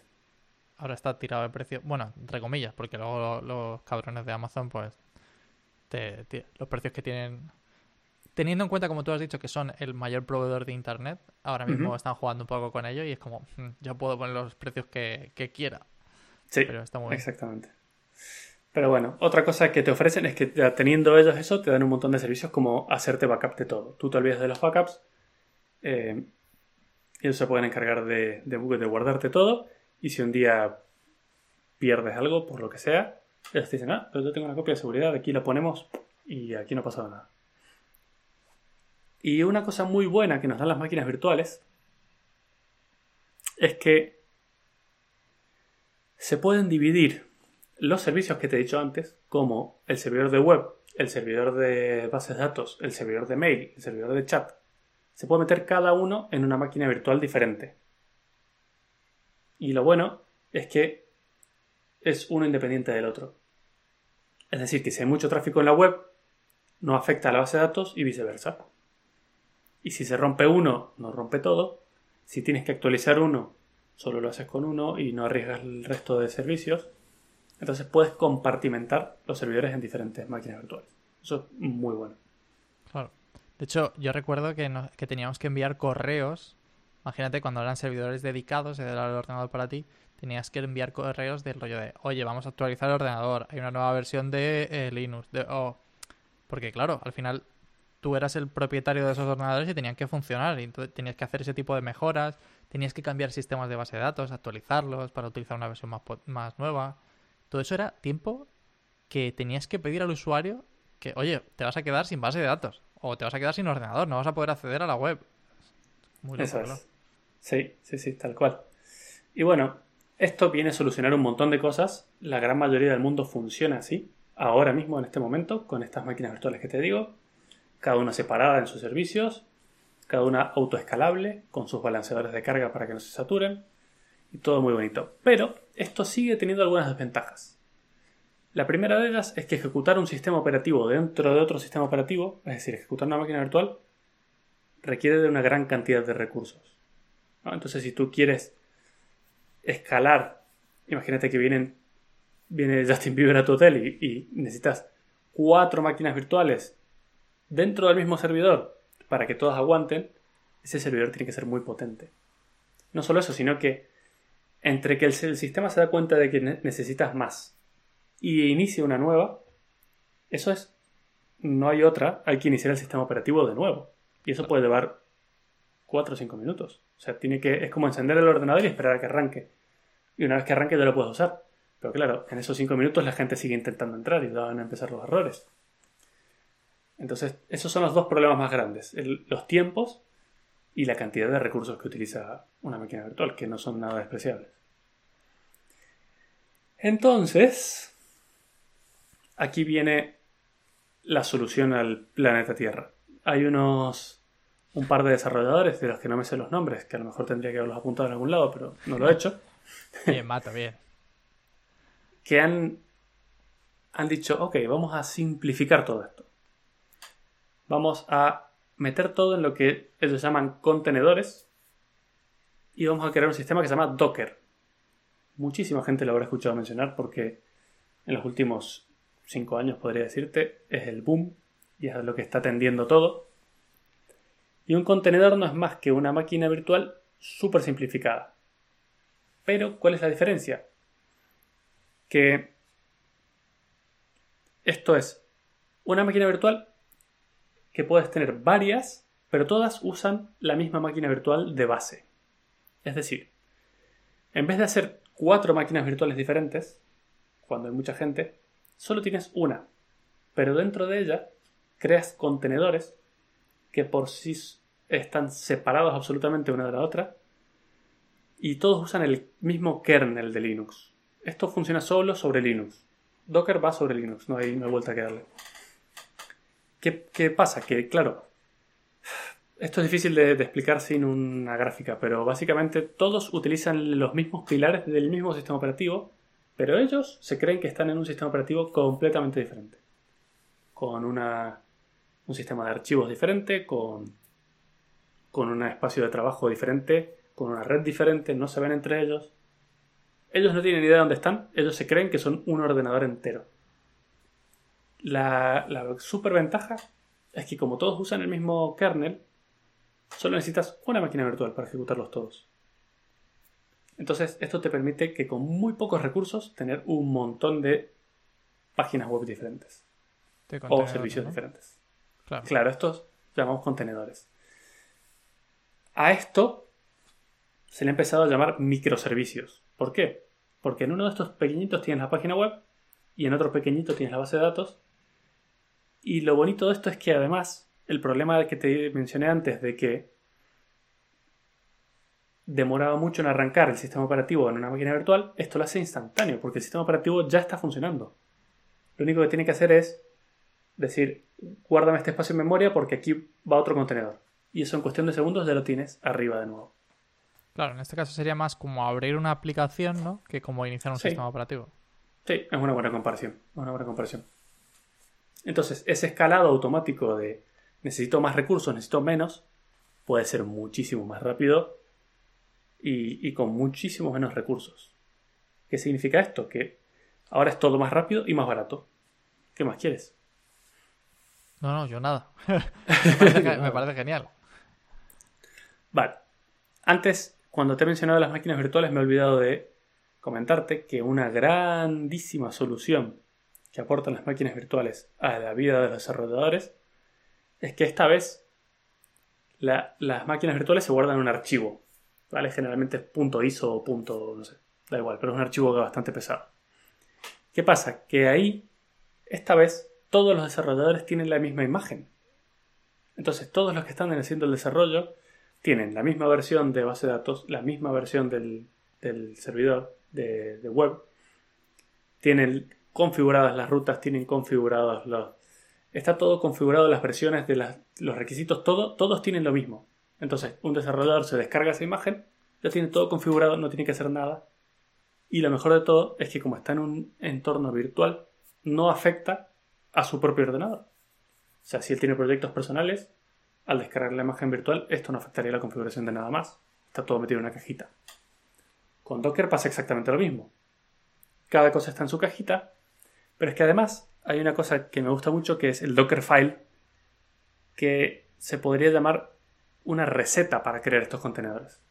Ahora está tirado de precio. Bueno, entre comillas, porque luego los, cabrones de Amazon, pues. los precios que tienen. Teniendo en cuenta, como tú has dicho, que son el mayor proveedor de internet, ahora mismo están jugando un poco con ello y es como, mm, yo puedo poner los precios que, quiera. Sí, pero está muy exactamente. Pero bueno, otra cosa que te ofrecen es que teniendo ellos eso, te dan un montón de servicios como hacerte backup de todo. Tú te olvidas de los backups, eh, ellos se pueden encargar de, de, de, guardarte todo, y si un día pierdes algo, por lo que sea, ellos te dicen, ah, pero yo tengo una copia de seguridad, aquí la ponemos y aquí no ha pasado nada. Y una cosa muy buena que nos dan las máquinas virtuales es que se pueden dividir los servicios que te he dicho antes, como el servidor de web, el servidor de bases de datos, el servidor de mail, el servidor de chat, se puede meter cada uno en una máquina virtual diferente. Y lo bueno es que es uno independiente del otro. Es decir, que si hay mucho tráfico en la web, no afecta a la base de datos y viceversa. Y si se rompe uno, no rompe todo. Si tienes que actualizar uno, solo lo haces con uno y no arriesgas el resto de servicios. Entonces puedes compartimentar los servidores en diferentes máquinas virtuales. Eso es muy bueno. Claro. De hecho, yo recuerdo que, que teníamos que enviar correos. Imagínate cuando eran servidores dedicados, era el ordenador para ti, tenías que enviar correos del rollo de, oye, vamos a actualizar el ordenador, hay una nueva versión de eh, Linux. De, Porque claro, al final tú eras el propietario de esos ordenadores y tenían que funcionar. Y entonces tenías que hacer ese tipo de mejoras, tenías que cambiar sistemas de base de datos, actualizarlos para utilizar una versión más, más nueva. Todo eso era tiempo que tenías que pedir al usuario que, oye, te vas a quedar sin base de datos o te vas a quedar sin ordenador, no vas a poder acceder a la web. Muy Eso Sí, sí, sí, tal cual. Y bueno, esto viene a solucionar un montón de cosas. La gran mayoría del mundo funciona así, ahora mismo, en este momento, con estas máquinas virtuales que te digo. Cada una separada en sus servicios, cada una autoescalable, con sus balanceadores de carga para que no se saturen. Y todo muy bonito. Pero esto sigue teniendo algunas desventajas. La primera de ellas es que ejecutar un sistema operativo dentro de otro sistema operativo, es decir, ejecutar una máquina virtual, requiere de una gran cantidad de recursos. Entonces, si tú quieres escalar, imagínate que vienen, viene Justin Bieber a tu hotel y, y necesitas cuatro máquinas virtuales dentro del mismo servidor para que todas aguanten, ese servidor tiene que ser muy potente. No solo eso, sino que entre que el, sistema se da cuenta de que necesitas más y inicia una nueva, eso es, no hay otra, hay que iniciar el sistema operativo de nuevo. Y eso puede llevar 4 o 5 minutos. O sea, tiene que, es como encender el ordenador y esperar a que arranque. Y una vez que arranque ya lo puedes usar. Pero claro, en esos 5 minutos la gente sigue intentando entrar y van a empezar los errores. Entonces, esos son los dos problemas más grandes. los tiempos y la cantidad de recursos que utiliza una máquina virtual, que no son nada despreciables. Entonces, aquí viene la solución al planeta Tierra. Hay unos un par de desarrolladores de los que no me sé los nombres, que a lo mejor tendría que haberlos apuntado en algún lado, pero no lo he hecho. Bien, mata, bien. que han, han dicho, ok, vamos a simplificar todo esto. Vamos a meter todo en lo que ellos llaman contenedores y vamos a crear un sistema que se llama Docker. Muchísima gente lo habrá escuchado mencionar porque en los últimos cinco años, podría decirte, es el boom y es lo que está tendiendo todo. Y un contenedor no es más que una máquina virtual súper simplificada. Pero, ¿cuál es la diferencia? Que esto es una máquina virtual que puedes tener varias, pero todas usan la misma máquina virtual de base. Es decir, en vez de hacer cuatro máquinas virtuales diferentes, cuando hay mucha gente, solo tienes una. Pero dentro de ella creas contenedores que por sí están separados absolutamente una de la otra y todos usan el mismo kernel de Linux. Esto funciona solo sobre Linux. Docker va sobre Linux, no hay, no vuelta que darle. ¿Qué, pasa? Que, claro, esto es difícil de, explicar sin una gráfica, pero básicamente todos utilizan los mismos pilares del mismo sistema operativo, pero ellos se creen que están en un sistema operativo completamente diferente. Con una, un sistema de archivos diferente, con, con un espacio de trabajo diferente, con una red diferente, no se ven entre ellos. Ellos no tienen idea de dónde están, ellos se creen que son un ordenador entero. La, la super ventaja es que como todos usan el mismo kernel, solo necesitas una máquina virtual para ejecutarlos todos. Entonces, esto te permite que con muy pocos recursos tener un montón de páginas web diferentes. O servicios diferentes. Claro. claro, estos llamamos contenedores. A esto se le ha empezado a llamar microservicios. ¿Por qué? Porque en uno de estos pequeñitos tienes la página web y en otro pequeñito tienes la base de datos. Y lo bonito de esto es que además el problema que te mencioné antes de que demoraba mucho en arrancar el sistema operativo en una máquina virtual, esto lo hace instantáneo porque el sistema operativo ya está funcionando. Lo único que tiene que hacer es decir, guárdame este espacio en memoria porque aquí va otro contenedor. Y eso en cuestión de segundos ya lo tienes arriba de nuevo. Claro, en este caso sería más como abrir una aplicación, ¿no? Que como iniciar un sistema operativo. Sí, es una buena comparación. Una buena comparación. Entonces, ese escalado automático de necesito más recursos, necesito menos, puede ser muchísimo más rápido y, y con muchísimos menos recursos. ¿Qué significa esto? Que ahora es todo más rápido y más barato. ¿Qué más quieres? No, no, yo nada. me, parece, genial. Vale. Antes cuando te he mencionado las máquinas virtuales me he olvidado de comentarte que una grandísima solución que aportan las máquinas virtuales a la vida de los desarrolladores es que esta vez las máquinas virtuales se guardan en un archivo. ¿vale? Generalmente punto .iso o punto, no sé, da igual, pero es un archivo bastante pesado. ¿Qué pasa? Que ahí, esta vez, todos los desarrolladores tienen la misma imagen. Entonces, todos los que están haciendo el desarrollo tienen la misma versión de base de datos, la misma versión del, servidor de, web, tienen configuradas las rutas, tienen configurados los... Está todo configurado, las versiones de los requisitos, todo, todos tienen lo mismo. Entonces, un desarrollador se descarga esa imagen, ya tiene todo configurado, no tiene que hacer nada. Y lo mejor de todo es que como está en un entorno virtual, no afecta a su propio ordenador. O sea, si él tiene proyectos personales, al descargar la imagen virtual, esto no afectaría la configuración de nada más. Está todo metido en una cajita. Con Docker pasa exactamente lo mismo. Cada cosa está en su cajita, pero es que además hay una cosa que me gusta mucho que es el Dockerfile, que se podría llamar una receta para crear estos contenedores.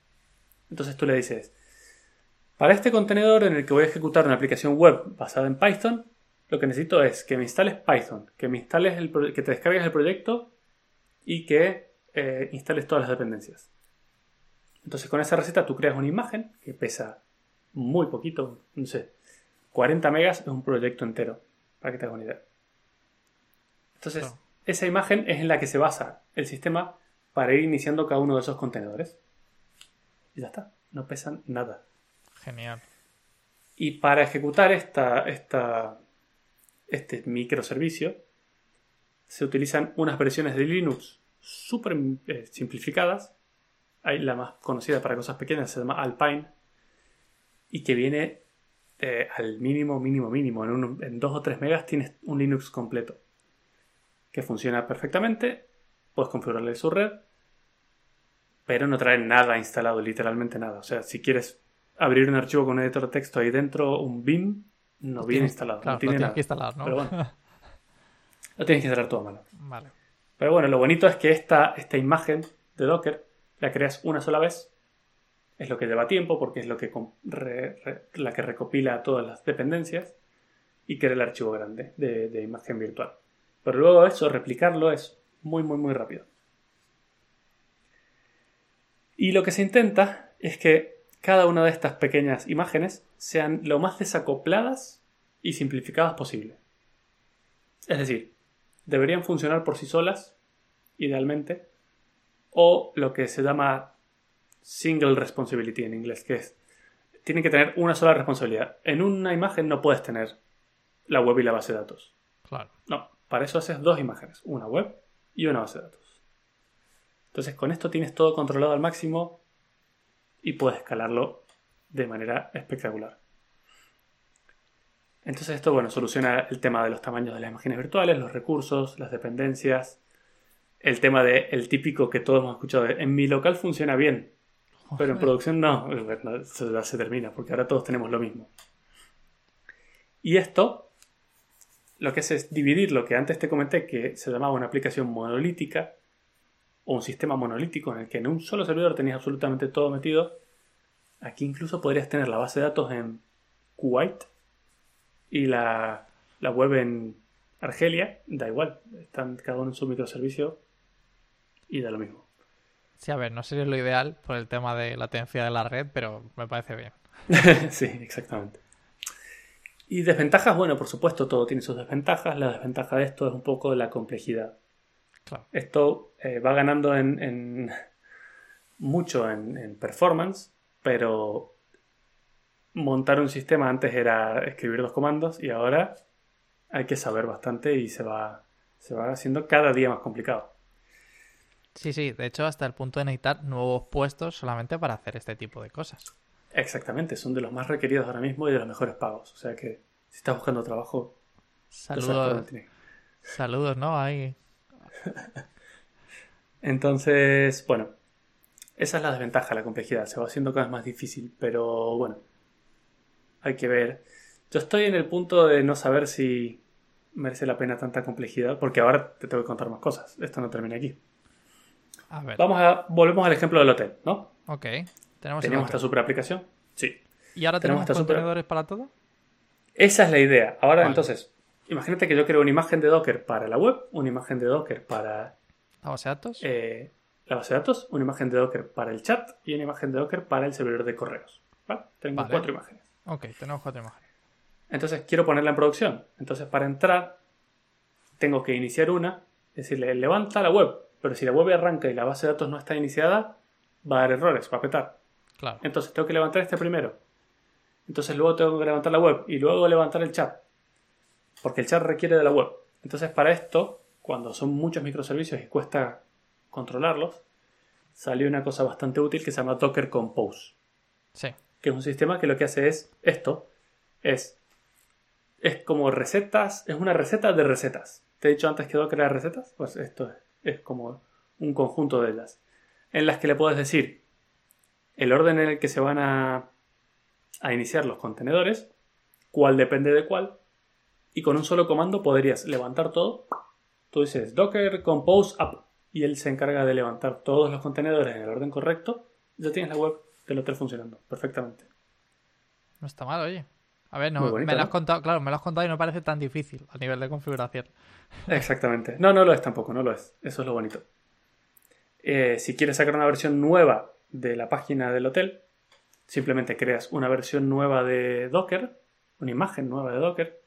Entonces tú le dices, para este contenedor en el que voy a ejecutar una aplicación web basada en Python, lo que necesito es que me instales Python, que me instales el que te descargues el proyecto y que eh, instales todas las dependencias. Entonces con esa receta tú creas una imagen que pesa muy poquito, no sé, 40 megas es un proyecto entero, para que te hagas una idea. Entonces, esa imagen es en la que se basa el sistema para ir iniciando cada uno de esos contenedores. Y ya está, no pesan nada. Genial. Y para ejecutar esta, esta, este microservicio, se utilizan unas versiones de Linux súper eh, simplificadas. Hay la más conocida para cosas pequeñas, se llama Alpine, y que viene eh, al mínimo, mínimo, mínimo. En, en 2 o 3 megas tienes un Linux completo que funciona perfectamente. Puedes configurarle su red, pero no trae nada instalado, literalmente nada. O sea, si quieres abrir un archivo con un editor de texto ahí dentro, un BIM, no viene instalado. Claro, no tiene lo tienes nada. que instalar, ¿no? Pero bueno, lo tienes que instalar todo a mano. Vale. Pero bueno, lo bonito es que esta, esta imagen de Docker la creas una sola vez. Es lo que lleva tiempo porque es lo que la que recopila todas las dependencias y crea el archivo grande de, de imagen virtual. Pero luego eso, replicarlo es muy, muy, muy rápido. Y lo que se intenta es que cada una de estas pequeñas imágenes sean lo más desacopladas y simplificadas posible. Es decir, deberían funcionar por sí solas, idealmente, o lo que se llama single responsibility en inglés, que es, tienen que tener una sola responsabilidad. En una imagen no puedes tener la web y la base de datos. Claro. No, para eso haces dos imágenes, una web y una base de datos. Entonces con esto tienes todo controlado al máximo y puedes escalarlo de manera espectacular. Entonces esto, bueno, soluciona el tema de los tamaños de las imágenes virtuales, los recursos, las dependencias, el tema de el típico que todos hemos escuchado, de, en mi local funciona bien, pero en producción no, Bueno, eso ya se termina, porque ahora todos tenemos lo mismo. Y esto lo que hace es dividir lo que antes te comenté que se llamaba una aplicación monolítica o un sistema monolítico en el que en un solo servidor tenías absolutamente todo metido. Aquí incluso podrías tener la base de datos en Kuwait y la, la web en Argelia. Da igual, están cada uno en su microservicio y da lo mismo. Sí, a ver, no sería lo ideal por el tema de latencia de la red, pero me parece bien. sí, exactamente. Y desventajas, bueno, por supuesto, todo tiene sus desventajas. La desventaja de esto es un poco la complejidad. Claro. Esto eh, va ganando en, en- mucho en, en performance, pero montar un sistema antes era escribir dos comandos y ahora hay que saber bastante y se va, se va haciendo cada día más complicado. Sí, sí, de hecho hasta el punto de necesitar nuevos puestos solamente para hacer este tipo de cosas. Exactamente, son de los más requeridos ahora mismo y de los mejores pagos. O sea que si estás buscando trabajo, Saludos, saludos, ¿no? Ahí. Entonces, bueno, esa es la desventaja, la complejidad. Se va haciendo cada vez más difícil, pero bueno, hay que ver. Yo estoy en el punto de no saber si merece la pena tanta complejidad, porque ahora te tengo que contar más cosas. Esto no termina aquí. A ver. Vamos a, volvemos al ejemplo del hotel, ¿no? Ok. Tenemos, esta super aplicación. Sí. ¿Y ahora tenemos tenemos super- contenedores para todo? Esa es la idea. Ahora, Vale. entonces, imagínate que yo creo una imagen de Docker para la web, una imagen de Docker para ¿La base de datos? eh, la base de datos, una imagen de Docker para el chat y una imagen de Docker para el servidor de correos. ¿vale? Tengo Vale. cuatro imágenes. Ok, tenemos cuatro imágenes. Entonces quiero ponerla en producción. Entonces para entrar tengo que iniciar una, decirle levanta la web. Pero si la web arranca y la base de datos no está iniciada, va a dar errores, va a petar. Claro. Entonces tengo que levantar este primero. Entonces luego tengo que levantar la web y luego levantar el chat. Porque el chat requiere de la web. Entonces para esto, cuando son muchos microservicios y cuesta controlarlos, salió una cosa bastante útil que se llama Docker Compose Sí. que es un sistema que lo que hace es esto, es, es como recetas, es una receta de recetas. Te he dicho antes que Docker era recetas, pues esto es, es como un conjunto de ellas, en las que le puedes decir el orden en el que se van a, a iniciar los contenedores, cuál depende de cuál, y con un solo comando podrías levantar todo. Tú dices Docker Compose Up y él se encarga de levantar todos los contenedores en el orden correcto. Ya tienes la web del hotel funcionando perfectamente. No está mal, oye. A ver, no, bonito, me lo has contado, claro, me lo has contado y no parece tan difícil a nivel de configuración. Exactamente. No, no lo es tampoco, no lo es. Eso es lo bonito. Eh, si quieres sacar una versión nueva de la página del hotel, simplemente creas una versión nueva de Docker, una imagen nueva de Docker,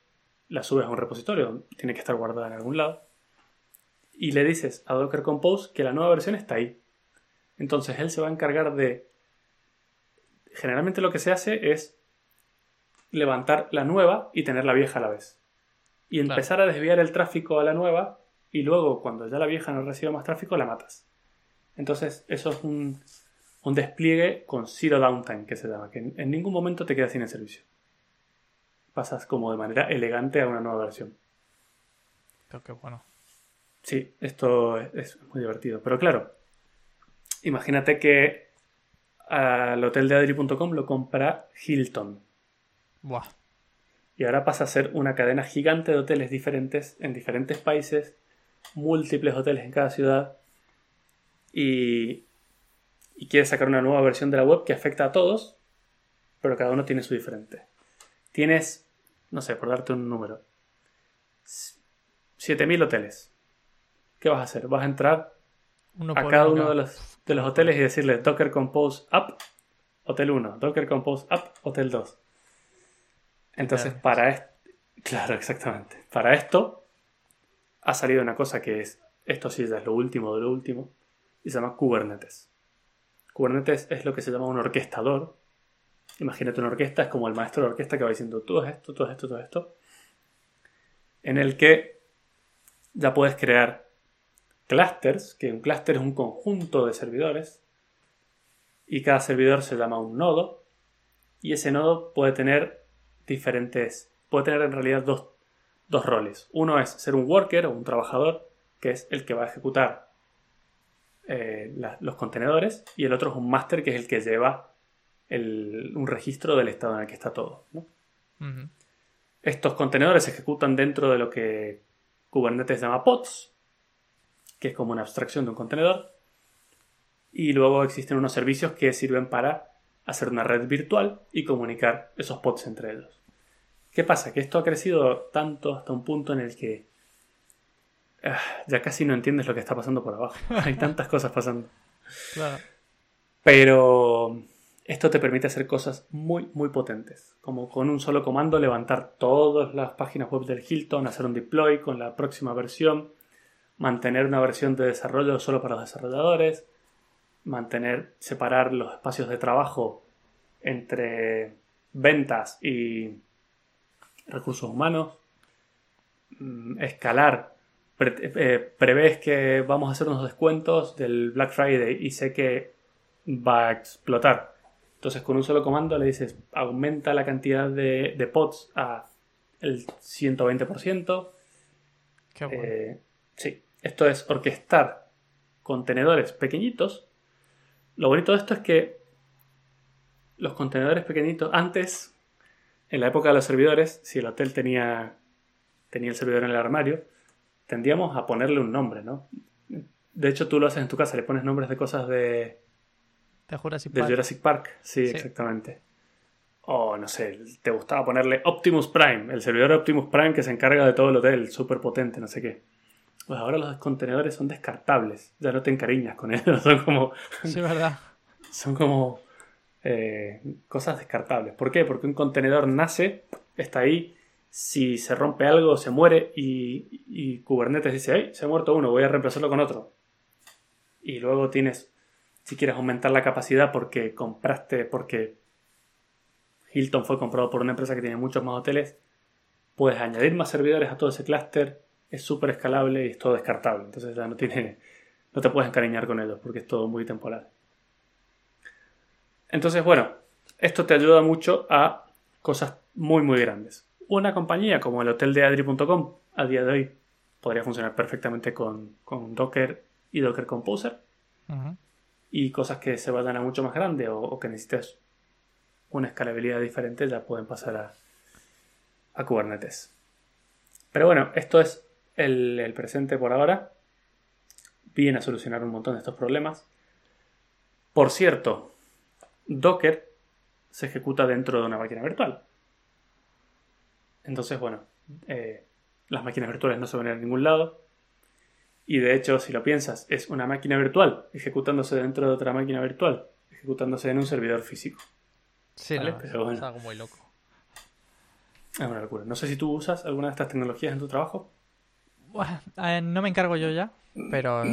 la subes a un repositorio, tiene que estar guardada en algún lado, y le dices a Docker Compose que la nueva versión está ahí. Entonces él se va a encargar de... Generalmente lo que se hace es levantar la nueva y tener la vieja a la vez. Y empezar a desviar el tráfico a la nueva y luego cuando ya la vieja no reciba más tráfico la matas. Entonces eso es un, un despliegue con zero downtime que se llama, que en, ningún momento te quedas sin el servicio. Pasas como de manera elegante a una nueva versión. Creo que bueno. Sí, esto es muy divertido. Pero claro, imagínate que al hotel de Adri.com lo compra Hilton. Buah. Y ahora pasa a ser una cadena gigante de hoteles diferentes en diferentes países, múltiples hoteles en cada ciudad. Y, y quiere sacar una nueva versión de la web que afecta a todos, pero cada uno tiene su diferente. Tienes, no sé, por darte un número, 7000 hoteles. ¿Qué vas a hacer? Vas a entrar a cada uno de los, de los hoteles y decirle Docker Compose Up, Hotel 1, Docker Compose Up, Hotel 2. Entonces, para esto, claro, exactamente. Para esto ha salido una cosa que es, esto sí ya es lo último de lo último, y se llama Kubernetes. Kubernetes es lo que se llama un orquestador. Imagínate una orquesta, es como el maestro de orquesta que va diciendo todo esto, todo esto, todo esto. En el que ya puedes crear clusters, que un cluster es un conjunto de servidores, y cada servidor se llama un nodo, y ese nodo puede tener diferentes, puede tener en realidad dos, roles. Uno es ser un worker o un trabajador, que es el que va a ejecutar eh, los contenedores, y el otro es un master, que es el que lleva un registro del estado en el que está todo. Estos contenedores se ejecutan dentro de lo que Kubernetes llama pods, que es como una abstracción de un contenedor. Y luego existen unos servicios que sirven para hacer una red virtual y comunicar esos pods entre ellos. ¿Qué pasa? Que esto ha crecido tanto hasta un punto en el que ah, ya casi no entiendes lo que está pasando por abajo. Hay tantas cosas pasando. Claro. Pero esto te permite hacer cosas muy, muy potentes. Como con un solo comando levantar todas las páginas web del Hilton, hacer un deploy con la próxima versión, mantener una versión de desarrollo solo para los desarrolladores, mantener, separar los espacios de trabajo entre ventas y recursos humanos, mm, escalar. Eh, prevés que vamos a hacer unos descuentos del Black Friday y sé que va a explotar. Entonces con un solo comando le dices aumenta la cantidad de, de pods a el 120%. Qué bueno. Eh, sí, esto es orquestar contenedores pequeñitos. Lo bonito de esto es que los contenedores pequeñitos, antes, en la época de los servidores, si el hotel tenía, tenía el servidor en el armario, tendíamos a ponerle un nombre, ¿no? De hecho, tú lo haces en tu casa, le pones nombres de cosas de, de Jurassic Park. Jurassic Park, sí, exactamente. O no sé, te gustaba ponerle Optimus Prime, el servidor Optimus Prime que se encarga de todo el hotel, súper potente, no sé qué. Pues ahora los contenedores son descartables, ya no te encariñas con ellos, son como... Sí, verdad. son como eh, cosas descartables. ¿Por qué? Porque un contenedor nace, está ahí, si se rompe algo se muere y, y Kubernetes dice, ¡ay! Se ha muerto uno, voy a reemplazarlo con otro. Y luego tienes, si quieres aumentar la capacidad porque compraste, porque Hilton fue comprado por una empresa que tiene muchos más hoteles, puedes añadir más servidores a todo ese clúster, es súper escalable y es todo descartable. Entonces ya no tiene, no te puedes encariñar con ellos porque es todo muy temporal. Entonces, bueno, esto te ayuda mucho a cosas muy, muy grandes. Una compañía como el hotel de Adri.com a día de hoy podría funcionar perfectamente con, Docker y Docker Composer. Y cosas que se vayan a mucho más grande o, que necesites una escalabilidad diferente ya pueden pasar a, a Kubernetes. Pero bueno, esto es el, presente por ahora. Viene a solucionar un montón de estos problemas. Por cierto, Docker se ejecuta dentro de una máquina virtual. Entonces, bueno, eh, las máquinas virtuales no se ven en ningún lado. Y de hecho, si lo piensas, es una máquina virtual ejecutándose dentro de otra máquina virtual, ejecutándose en un servidor físico. Sí, Pero es algo muy loco. Es una locura. No sé si tú usas alguna de estas tecnologías en tu trabajo. Eh, no me encargo yo ya, pero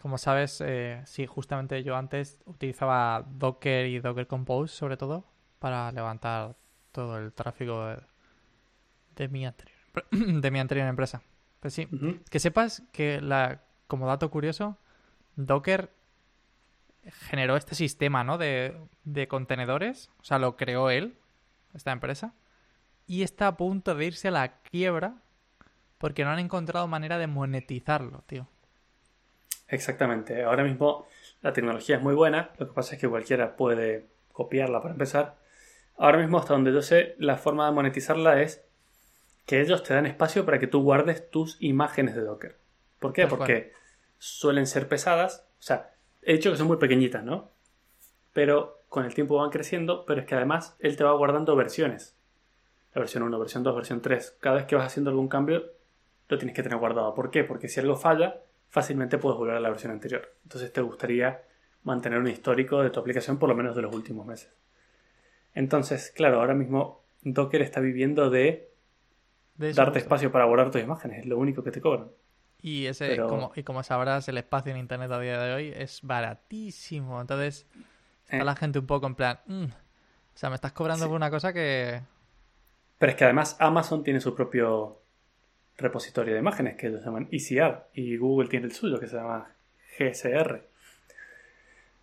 Como sabes, eh, sí, justamente yo antes utilizaba Docker y Docker Compose sobre todo para levantar todo el tráfico de, de mi anterior de mi anterior empresa. Pues sí, que sepas que la, como dato curioso, Docker generó este sistema, ¿no? De, de contenedores, o sea, lo creó él, esta empresa, y está a punto de irse a la quiebra porque no han encontrado manera de monetizarlo, tío. Exactamente. Ahora mismo la tecnología es muy buena, lo que pasa es que cualquiera puede copiarla para empezar. Ahora mismo, hasta donde yo sé, la forma de monetizarla es que ellos te dan espacio para que tú guardes tus imágenes de Docker. ¿Por qué? Tal Porque suelen ser pesadas. O sea, he dicho que son muy pequeñitas, ¿no? Pero con el tiempo van creciendo, pero es que además él te va guardando versiones. La versión 1, versión 2, versión 3. Cada vez que vas haciendo algún cambio, lo tienes que tener guardado. ¿Por qué? Porque si algo falla, fácilmente puedes volver a la versión anterior. Entonces te gustaría mantener un histórico de tu aplicación por lo menos de los últimos meses. Entonces, claro, ahora mismo Docker está viviendo de darte espacio para guardar tus imágenes, es lo único que te cobran. Y ese, Pero- como, y como sabrás, el espacio en internet a día de hoy es baratísimo. Entonces, está Eh. la gente un poco en plan, "Mm, o sea, me estás cobrando Sí. por una cosa que... Pero es que además Amazon tiene su propio repositorio de imágenes que ellos llaman ECR y Google tiene el suyo que se llama GSR.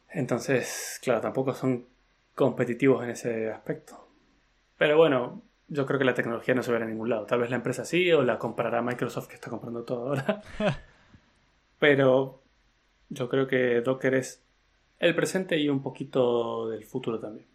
Entonces, claro, tampoco son competitivos en ese aspecto. Pero bueno, yo creo que la tecnología no se verá en ningún lado. Tal vez la empresa sí o la comprará Microsoft que está comprando todo ahora. Pero yo creo que Docker es el presente y un poquito del futuro también.